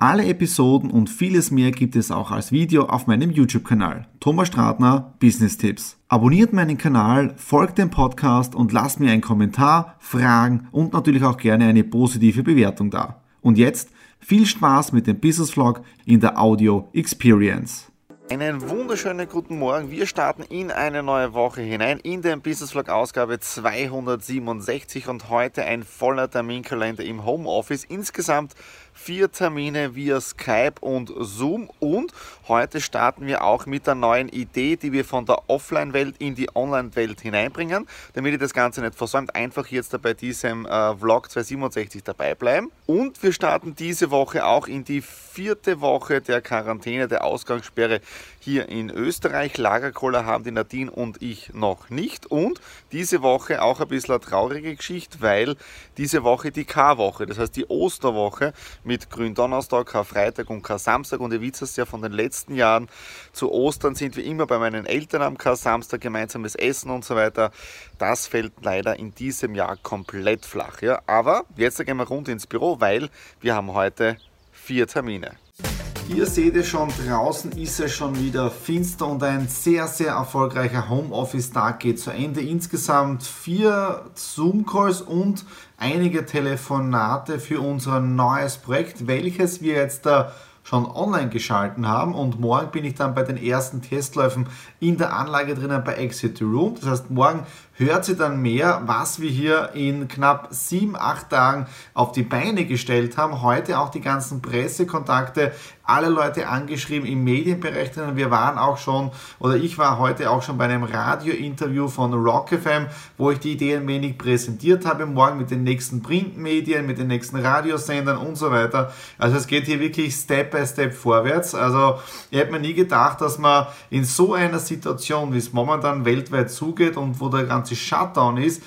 alle Episoden und vieles mehr gibt es auch als Video auf meinem YouTube-Kanal. Thomas Stratner, Business Tipps. Abonniert meinen Kanal, folgt dem Podcast und lasst mir einen Kommentar, Fragen und natürlich auch gerne eine positive Bewertung da. Und jetzt viel Spaß mit dem Business Vlog in der Audio Experience. Einen wunderschönen guten Morgen. Wir starten in eine neue Woche hinein, in den Business Vlog Ausgabe 267 und heute ein voller Terminkalender im Homeoffice. Insgesamt vier Termine via Skype und Zoom und heute starten wir auch mit der neuen Idee, die wir von der Offline-Welt in die Online-Welt hineinbringen. Damit ihr das Ganze nicht versäumt, einfach jetzt bei diesem äh, Vlog 267 dabei bleiben. Und wir starten diese Woche auch in die vierte Woche der Quarantäne, der Ausgangssperre hier in Österreich. Lagerkoller haben die Nadine und ich noch nicht. Und diese Woche auch ein bisschen eine traurige Geschichte, weil diese Woche die K-Woche, das heißt die Osterwoche mit Gründonnerstag, Karfreitag und Kar-Samstag. Und ihr wisst es ja von den letzten Jahren, zu Ostern sind wir immer bei meinen Eltern am Kar-Samstag, gemeinsames Essen und so weiter. Das fällt leider in diesem Jahr komplett flach. Ja? Aber jetzt gehen wir rund ins Büro, weil wir haben heute vier Termine. Ihr seht es schon, draußen ist es schon wieder finster und ein sehr, sehr erfolgreicher Homeoffice-Tag geht zu Ende. Insgesamt vier Zoom-Calls und einige Telefonate für unser neues Projekt, welches wir jetzt da schon online geschalten haben und morgen bin ich dann bei den ersten Testläufen in der Anlage drinnen bei Exit Room. Das heißt, morgen hört sie dann mehr, was wir hier in knapp sieben, acht Tagen auf die Beine gestellt haben. Heute auch die ganzen Pressekontakte, alle Leute angeschrieben im Medienbereich. Wir waren auch schon, oder ich war heute auch schon bei einem Radiointerview von Rock FM, wo ich die Idee ein wenig präsentiert habe. Morgen mit den nächsten Printmedien, mit den nächsten Radiosendern und so weiter. Also es geht hier wirklich Step by Step vorwärts. Also ich hätte mir nie gedacht, dass man in so einer Situation, wie es momentan weltweit zugeht und wo der ganze Shutdown ist,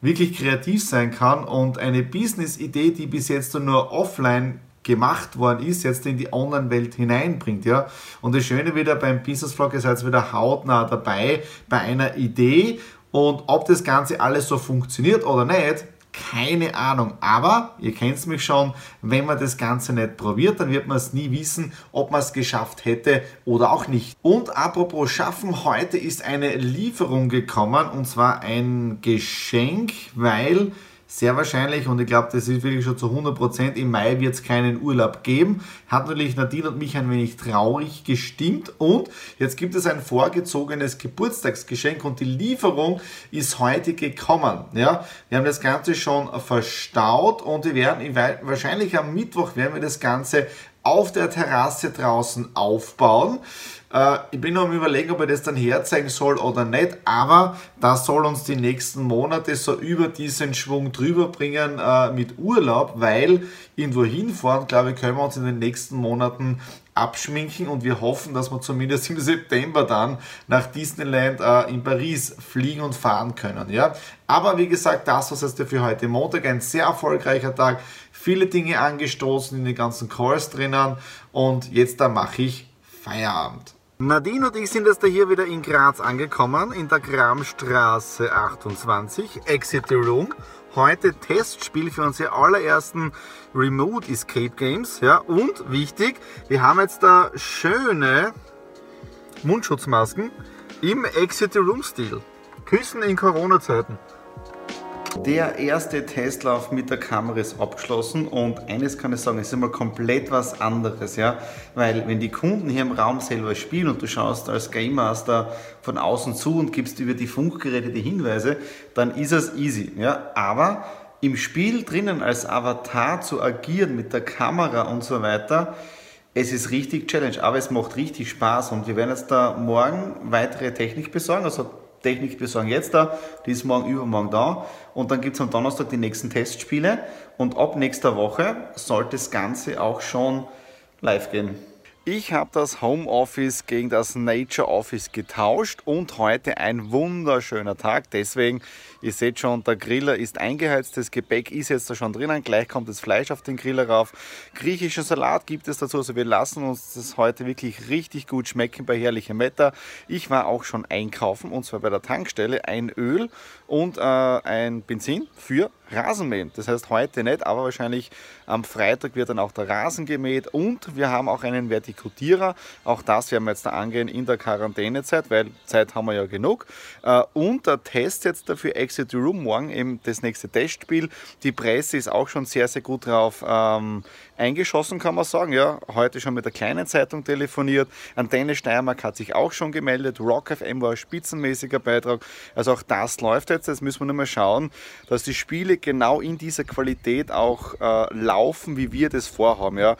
wirklich kreativ sein kann und eine Business-Idee, die bis jetzt nur offline gemacht worden ist, jetzt in die Online-Welt hineinbringt. Ja? Und das Schöne wieder beim Business Vlog, ihr seid wieder hautnah dabei bei einer Idee und ob das Ganze alles so funktioniert oder nicht, keine Ahnung. Aber ihr kennt mich schon, wenn man das Ganze nicht probiert, dann wird man es nie wissen, ob man es geschafft hätte oder auch nicht. Und apropos schaffen, heute ist eine Lieferung gekommen und zwar ein Geschenk, weil sehr wahrscheinlich, und ich glaube, das ist wirklich schon zu 100%, im Mai wird es keinen Urlaub geben. Hat natürlich Nadine und mich ein wenig traurig gestimmt. Und jetzt gibt es ein vorgezogenes Geburtstagsgeschenk und die Lieferung ist heute gekommen. Ja, wir haben das Ganze schon verstaut und wir werden wahrscheinlich am Mittwoch werden wir das Ganze auf der Terrasse draußen aufbauen. Äh, ich bin noch am überlegen, ob ich das dann herzeigen soll oder nicht, aber das soll uns die nächsten Monate so über diesen Schwung drüber bringen äh, mit Urlaub, weil irgendwo hinfahren, glaube ich, können wir uns in den nächsten Monaten abschminken und wir hoffen, dass wir zumindest im September dann nach Disneyland äh, in Paris fliegen und fahren können. Ja? Aber wie gesagt, das was jetzt für heute Montag, ein sehr erfolgreicher Tag, viele Dinge angestoßen in den ganzen Calls drinnen und jetzt da mache ich Feierabend. Nadine und ich sind jetzt hier wieder in Graz angekommen, in der Gramstraße 28, Exit the Room. Heute Testspiel für unsere allerersten Remote Escape Games. Ja, und wichtig, wir haben jetzt da schöne Mundschutzmasken im Exit Room Stil. Küssen in Corona-Zeiten. Der erste Testlauf mit der Kamera ist abgeschlossen und eines kann ich sagen, es ist immer komplett was anderes, ja, weil wenn die Kunden hier im Raum selber spielen und du schaust als Game Master von außen zu und gibst über die Funkgeräte die Hinweise, dann ist es easy, ja, aber im Spiel drinnen als Avatar zu agieren mit der Kamera und so weiter, es ist richtig Challenge, aber es macht richtig Spaß und wir werden jetzt da morgen weitere Technik besorgen, also Technik besorgen jetzt da, die ist morgen übermorgen da und dann gibt es am Donnerstag die nächsten Testspiele und ab nächster Woche sollte das Ganze auch schon live gehen. Ich habe das Homeoffice gegen das Nature Office getauscht und heute ein wunderschöner Tag. Deswegen, ihr seht schon, der Griller ist eingeheizt, das Gebäck ist jetzt da schon drinnen, gleich kommt das Fleisch auf den Griller rauf. Griechischen Salat gibt es dazu, also wir lassen uns das heute wirklich richtig gut schmecken bei herrlichem Wetter. Ich war auch schon einkaufen und zwar bei der Tankstelle ein Öl und äh, ein Benzin für Rasenmähen. Das heißt heute nicht, aber wahrscheinlich am Freitag wird dann auch der Rasen gemäht und wir haben auch einen Vertikutierer. Auch das werden wir jetzt da angehen in der Quarantänezeit, weil Zeit haben wir ja genug. Äh, und der Test jetzt dafür Exit Room morgen eben das nächste Testspiel. Die Presse ist auch schon sehr, sehr gut drauf ähm, eingeschossen, kann man sagen. Ja, heute schon mit der kleinen Zeitung telefoniert. Antenne Steiermark hat sich auch schon gemeldet. Rock FM war ein spitzenmäßiger Beitrag. Also auch das läuft jetzt. Jetzt müssen wir nur mal schauen, dass die Spiele genau in dieser Qualität auch äh, laufen, wie wir das vorhaben. Ja.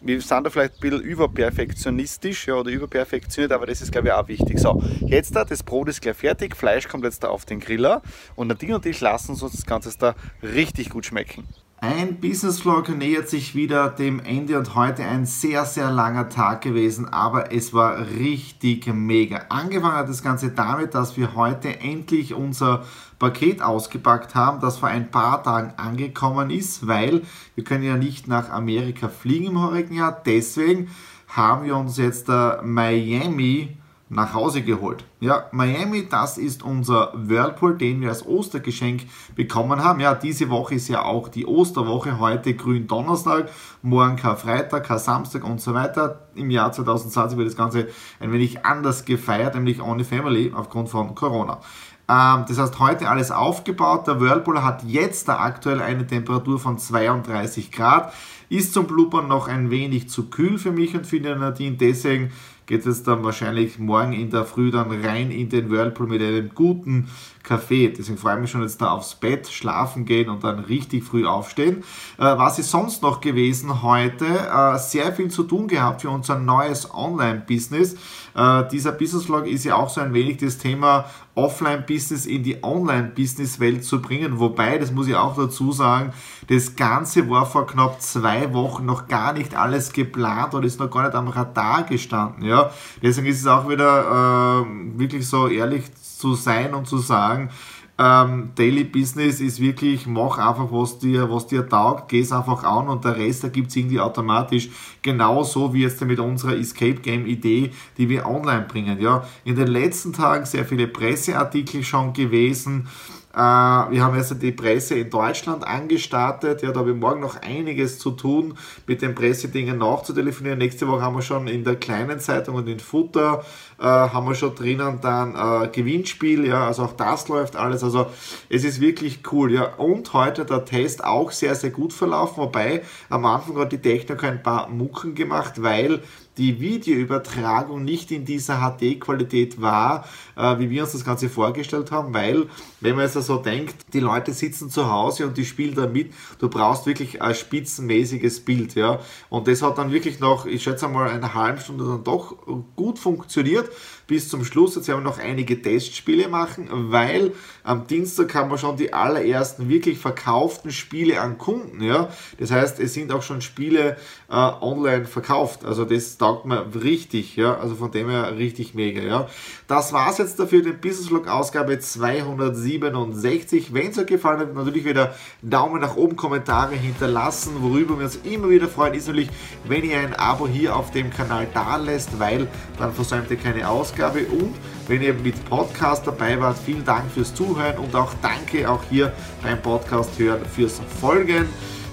Wir sind da vielleicht ein bisschen überperfektionistisch ja, oder überperfektioniert, aber das ist, glaube ich, auch wichtig. So, jetzt da, das Brot ist gleich fertig, Fleisch kommt jetzt da auf den Griller und Nadine und ich lassen uns das Ganze da richtig gut schmecken. Ein Business Vlog nähert sich wieder dem Ende und heute ein sehr, sehr langer Tag gewesen, aber es war richtig mega. Angefangen hat das Ganze damit, dass wir heute endlich unser Paket ausgepackt haben, das vor ein paar Tagen angekommen ist, weil wir können ja nicht nach Amerika fliegen im heurigen Jahr. Deswegen haben wir uns jetzt der Miami nach Hause geholt. Ja, Miami, das ist unser Whirlpool, den wir als Ostergeschenk bekommen haben. Ja, diese Woche ist ja auch die Osterwoche, heute grün Donnerstag, morgen Karfreitag, Samstag und so weiter. Im Jahr 2020 wird das Ganze ein wenig anders gefeiert, nämlich ohne Family aufgrund von Corona. Ähm, das heißt, heute alles aufgebaut. Der Whirlpool hat jetzt da aktuell eine Temperatur von 32 Grad. Ist zum Blubbern noch ein wenig zu kühl für mich und für die Nadine. Deswegen geht es dann wahrscheinlich morgen in der Früh dann rein in den Whirlpool mit einem guten Kaffee. Deswegen freue ich mich schon jetzt da aufs Bett, schlafen gehen und dann richtig früh aufstehen. Äh, was ist sonst noch gewesen heute? Äh, sehr viel zu tun gehabt für unser neues Online-Business. Äh, dieser Business-Vlog ist ja auch so ein wenig das Thema Offline-Business in die Online-Business-Welt zu bringen. Wobei, das muss ich auch dazu sagen, das Ganze war vor knapp zwei Wochen noch gar nicht alles geplant und ist noch gar nicht am Radar gestanden. Ja? Deswegen ist es auch wieder äh, wirklich so ehrlich zu sein und zu sagen, ähm, Daily Business ist wirklich, mach einfach, was dir, was dir taugt, geh es einfach an und der Rest ergibt sich irgendwie automatisch. Genauso wie jetzt mit unserer Escape Game Idee, die wir online bringen. Ja, in den letzten Tagen sehr viele Presseartikel schon gewesen. Äh, wir haben jetzt die Presse in Deutschland angestartet. Ja, da habe ich morgen noch einiges zu tun, mit den Pressedingen nachzutelefonieren. Nächste Woche haben wir schon in der kleinen Zeitung und in Futter äh, haben wir schon drinnen dann äh, Gewinnspiel. Ja, also auch das läuft alles. Also es ist wirklich cool. Ja, und heute der Test auch sehr, sehr gut verlaufen. Wobei am Anfang hat die Technik ein paar Mucken gemacht, weil die Videoübertragung nicht in dieser HD-Qualität war, äh, wie wir uns das Ganze vorgestellt haben, weil, wenn man jetzt so denkt, die Leute sitzen zu Hause und die spielen da mit, du brauchst wirklich ein spitzenmäßiges Bild, ja. Und das hat dann wirklich noch, ich schätze mal, eine halbe Stunde dann doch gut funktioniert bis zum Schluss. Jetzt werden wir noch einige Testspiele machen, weil am Dienstag haben wir schon die allerersten wirklich verkauften Spiele an Kunden. Ja? Das heißt, es sind auch schon Spiele äh, online verkauft. Also das taugt mir richtig. Ja? Also von dem her richtig mega. Ja? Das war es jetzt dafür, den Business Vlog Ausgabe 267. Wenn es euch gefallen hat, natürlich wieder Daumen nach oben, Kommentare hinterlassen. Worüber wir uns immer wieder freuen, ist natürlich, wenn ihr ein Abo hier auf dem Kanal da lässt, weil dann versäumt ihr keine. Ausgabe und wenn ihr mit Podcast dabei wart, vielen Dank fürs Zuhören und auch danke auch hier beim Podcast hören fürs Folgen.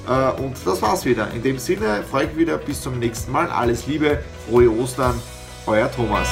Äh, und das war's wieder. In dem Sinne freue ich mich wieder bis zum nächsten Mal. Alles Liebe, frohe Ostern, euer Thomas.